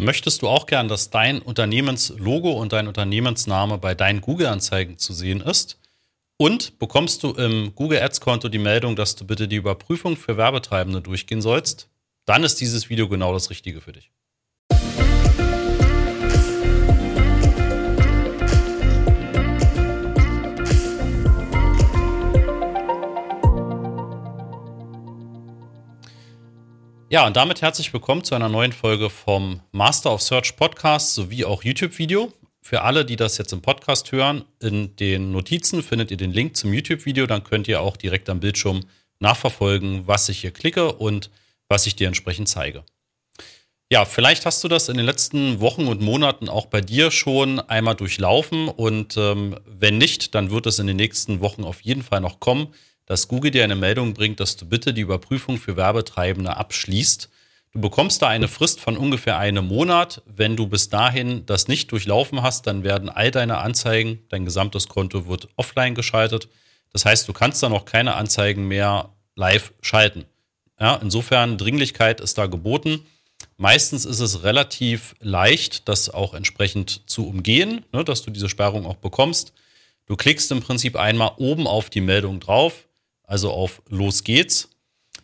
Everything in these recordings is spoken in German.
Möchtest du auch gern, dass dein Unternehmenslogo und dein Unternehmensname bei deinen Google-Anzeigen zu sehen ist? Und bekommst du im Google Ads-Konto die Meldung, dass du bitte die Überprüfung für Werbetreibende durchgehen sollst? Dann ist dieses Video genau das Richtige für dich. Ja, und damit herzlich willkommen zu einer neuen Folge vom Master of Search Podcast sowie auch YouTube-Video. Für alle, die das jetzt im Podcast hören, in den Notizen findet ihr den Link zum YouTube-Video. Dann könnt ihr auch direkt am Bildschirm nachverfolgen, was ich hier klicke und was ich dir entsprechend zeige. Ja, vielleicht hast du das in den letzten Wochen und Monaten auch bei dir schon einmal durchlaufen und ähm, wenn nicht, dann wird es in den nächsten Wochen auf jeden Fall noch kommen dass Google dir eine Meldung bringt, dass du bitte die Überprüfung für Werbetreibende abschließt. Du bekommst da eine Frist von ungefähr einem Monat. Wenn du bis dahin das nicht durchlaufen hast, dann werden all deine Anzeigen, dein gesamtes Konto wird offline geschaltet. Das heißt, du kannst dann auch keine Anzeigen mehr live schalten. Ja, insofern Dringlichkeit ist da geboten. Meistens ist es relativ leicht, das auch entsprechend zu umgehen, ne, dass du diese Sperrung auch bekommst. Du klickst im Prinzip einmal oben auf die Meldung drauf, also auf Los geht's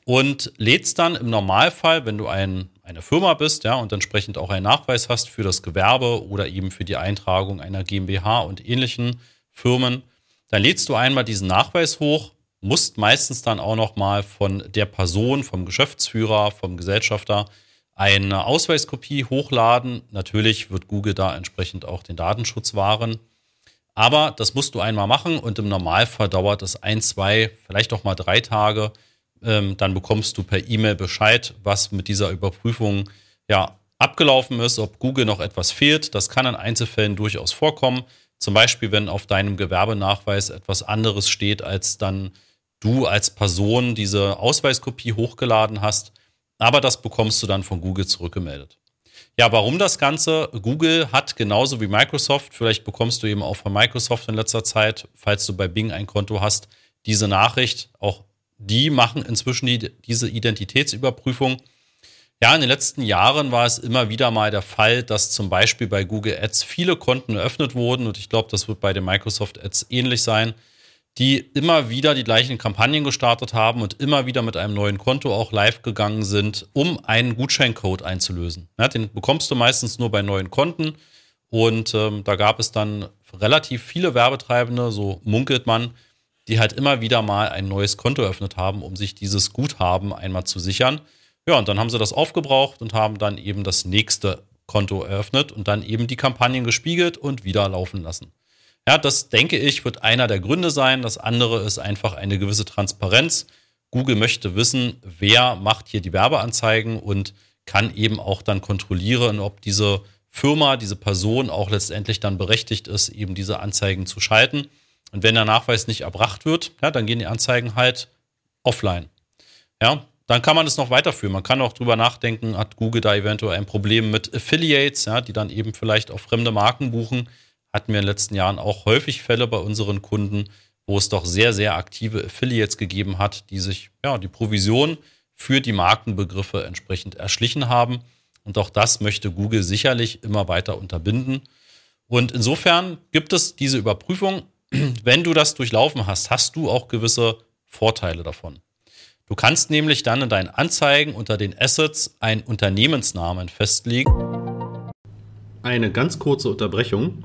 und lädst dann im Normalfall, wenn du ein, eine Firma bist, ja, und entsprechend auch einen Nachweis hast für das Gewerbe oder eben für die Eintragung einer GmbH und ähnlichen Firmen, dann lädst du einmal diesen Nachweis hoch, musst meistens dann auch nochmal von der Person, vom Geschäftsführer, vom Gesellschafter eine Ausweiskopie hochladen. Natürlich wird Google da entsprechend auch den Datenschutz wahren. Aber das musst du einmal machen und im Normalfall dauert es ein, zwei, vielleicht auch mal drei Tage. Ähm, dann bekommst du per E-Mail Bescheid, was mit dieser Überprüfung ja abgelaufen ist, ob Google noch etwas fehlt. Das kann in Einzelfällen durchaus vorkommen. Zum Beispiel, wenn auf deinem Gewerbenachweis etwas anderes steht, als dann du als Person diese Ausweiskopie hochgeladen hast. Aber das bekommst du dann von Google zurückgemeldet. Ja, warum das Ganze? Google hat genauso wie Microsoft, vielleicht bekommst du eben auch von Microsoft in letzter Zeit, falls du bei Bing ein Konto hast, diese Nachricht. Auch die machen inzwischen die, diese Identitätsüberprüfung. Ja, in den letzten Jahren war es immer wieder mal der Fall, dass zum Beispiel bei Google Ads viele Konten eröffnet wurden und ich glaube, das wird bei den Microsoft Ads ähnlich sein die immer wieder die gleichen Kampagnen gestartet haben und immer wieder mit einem neuen Konto auch live gegangen sind, um einen Gutscheincode einzulösen. Ja, den bekommst du meistens nur bei neuen Konten. Und ähm, da gab es dann relativ viele Werbetreibende, so munkelt man, die halt immer wieder mal ein neues Konto eröffnet haben, um sich dieses Guthaben einmal zu sichern. Ja, und dann haben sie das aufgebraucht und haben dann eben das nächste Konto eröffnet und dann eben die Kampagnen gespiegelt und wieder laufen lassen. Ja, das denke ich, wird einer der Gründe sein. Das andere ist einfach eine gewisse Transparenz. Google möchte wissen, wer macht hier die Werbeanzeigen und kann eben auch dann kontrollieren, ob diese Firma, diese Person auch letztendlich dann berechtigt ist, eben diese Anzeigen zu schalten. Und wenn der Nachweis nicht erbracht wird, ja, dann gehen die Anzeigen halt offline. Ja, dann kann man es noch weiterführen. Man kann auch drüber nachdenken, hat Google da eventuell ein Problem mit Affiliates, ja, die dann eben vielleicht auch fremde Marken buchen hatten wir in den letzten Jahren auch häufig Fälle bei unseren Kunden, wo es doch sehr, sehr aktive Affiliates gegeben hat, die sich ja die Provision für die Markenbegriffe entsprechend erschlichen haben. Und auch das möchte Google sicherlich immer weiter unterbinden. Und insofern gibt es diese Überprüfung. Wenn du das durchlaufen hast, hast du auch gewisse Vorteile davon. Du kannst nämlich dann in deinen Anzeigen unter den Assets einen Unternehmensnamen festlegen. Eine ganz kurze Unterbrechung.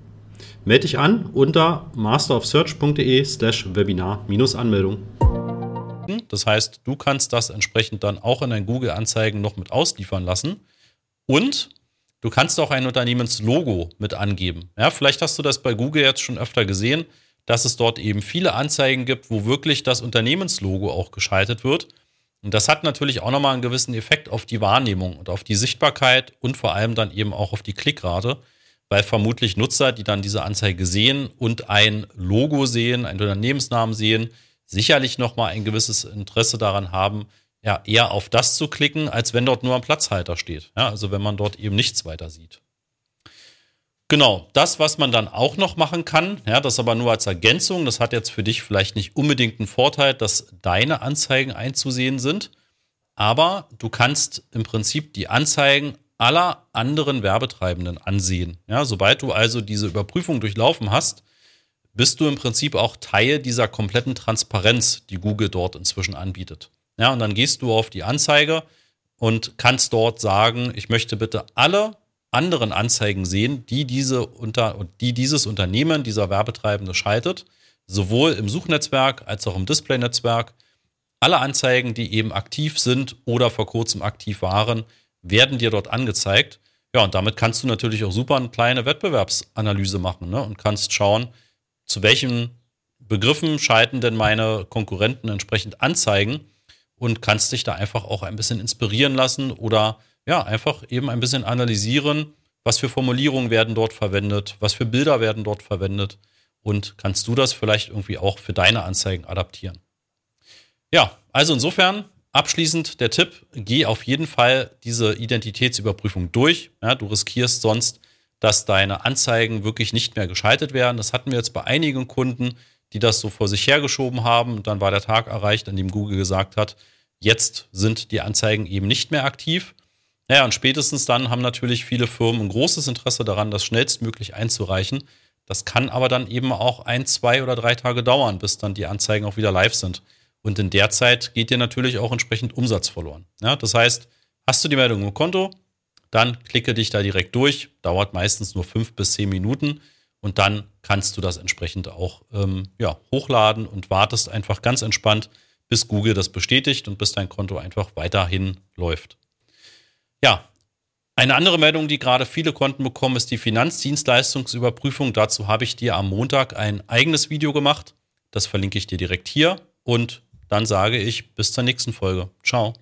Melde dich an unter masterofsearch.de slash Webinar-Anmeldung. Das heißt, du kannst das entsprechend dann auch in deinen Google-Anzeigen noch mit ausliefern lassen. Und du kannst auch ein Unternehmenslogo mit angeben. Ja, vielleicht hast du das bei Google jetzt schon öfter gesehen, dass es dort eben viele Anzeigen gibt, wo wirklich das Unternehmenslogo auch geschaltet wird. Und das hat natürlich auch nochmal einen gewissen Effekt auf die Wahrnehmung und auf die Sichtbarkeit und vor allem dann eben auch auf die Klickrate weil vermutlich Nutzer, die dann diese Anzeige sehen und ein Logo sehen, einen Unternehmensnamen sehen, sicherlich nochmal ein gewisses Interesse daran haben, ja, eher auf das zu klicken, als wenn dort nur ein Platzhalter steht. Ja, also wenn man dort eben nichts weiter sieht. Genau, das, was man dann auch noch machen kann, ja, das aber nur als Ergänzung, das hat jetzt für dich vielleicht nicht unbedingt einen Vorteil, dass deine Anzeigen einzusehen sind, aber du kannst im Prinzip die Anzeigen aller anderen Werbetreibenden ansehen. Ja, sobald du also diese Überprüfung durchlaufen hast, bist du im Prinzip auch Teil dieser kompletten Transparenz, die Google dort inzwischen anbietet. Ja, und dann gehst du auf die Anzeige und kannst dort sagen, ich möchte bitte alle anderen Anzeigen sehen, die, diese unter, die dieses Unternehmen, dieser Werbetreibende schaltet, sowohl im Suchnetzwerk als auch im Displaynetzwerk. Alle Anzeigen, die eben aktiv sind oder vor kurzem aktiv waren, werden dir dort angezeigt. Ja, und damit kannst du natürlich auch super eine kleine Wettbewerbsanalyse machen ne? und kannst schauen, zu welchen Begriffen schalten denn meine Konkurrenten entsprechend Anzeigen und kannst dich da einfach auch ein bisschen inspirieren lassen oder ja, einfach eben ein bisschen analysieren, was für Formulierungen werden dort verwendet, was für Bilder werden dort verwendet und kannst du das vielleicht irgendwie auch für deine Anzeigen adaptieren. Ja, also insofern abschließend der Tipp, geh auf jeden Fall diese Identitätsüberprüfung durch. Ja, du riskierst sonst, dass deine Anzeigen wirklich nicht mehr geschaltet werden. Das hatten wir jetzt bei einigen Kunden, die das so vor sich hergeschoben haben. Und dann war der Tag erreicht, an dem Google gesagt hat, jetzt sind die Anzeigen eben nicht mehr aktiv. Naja, und spätestens dann haben natürlich viele Firmen ein großes Interesse daran, das schnellstmöglich einzureichen. Das kann aber dann eben auch ein, zwei oder drei Tage dauern, bis dann die Anzeigen auch wieder live sind. Und in der Zeit geht dir natürlich auch entsprechend Umsatz verloren. Ja, das heißt, hast du die Meldung im Konto, dann klicke dich da direkt durch. Dauert meistens nur fünf bis zehn Minuten. Und dann kannst du das entsprechend auch ähm, ja, hochladen und wartest einfach ganz entspannt, bis Google das bestätigt und bis dein Konto einfach weiterhin läuft. Ja, eine andere Meldung, die gerade viele Konten bekommen, ist die Finanzdienstleistungsüberprüfung. Dazu habe ich dir am Montag ein eigenes Video gemacht. Das verlinke ich dir direkt hier. Und dann sage ich bis zur nächsten Folge. Ciao.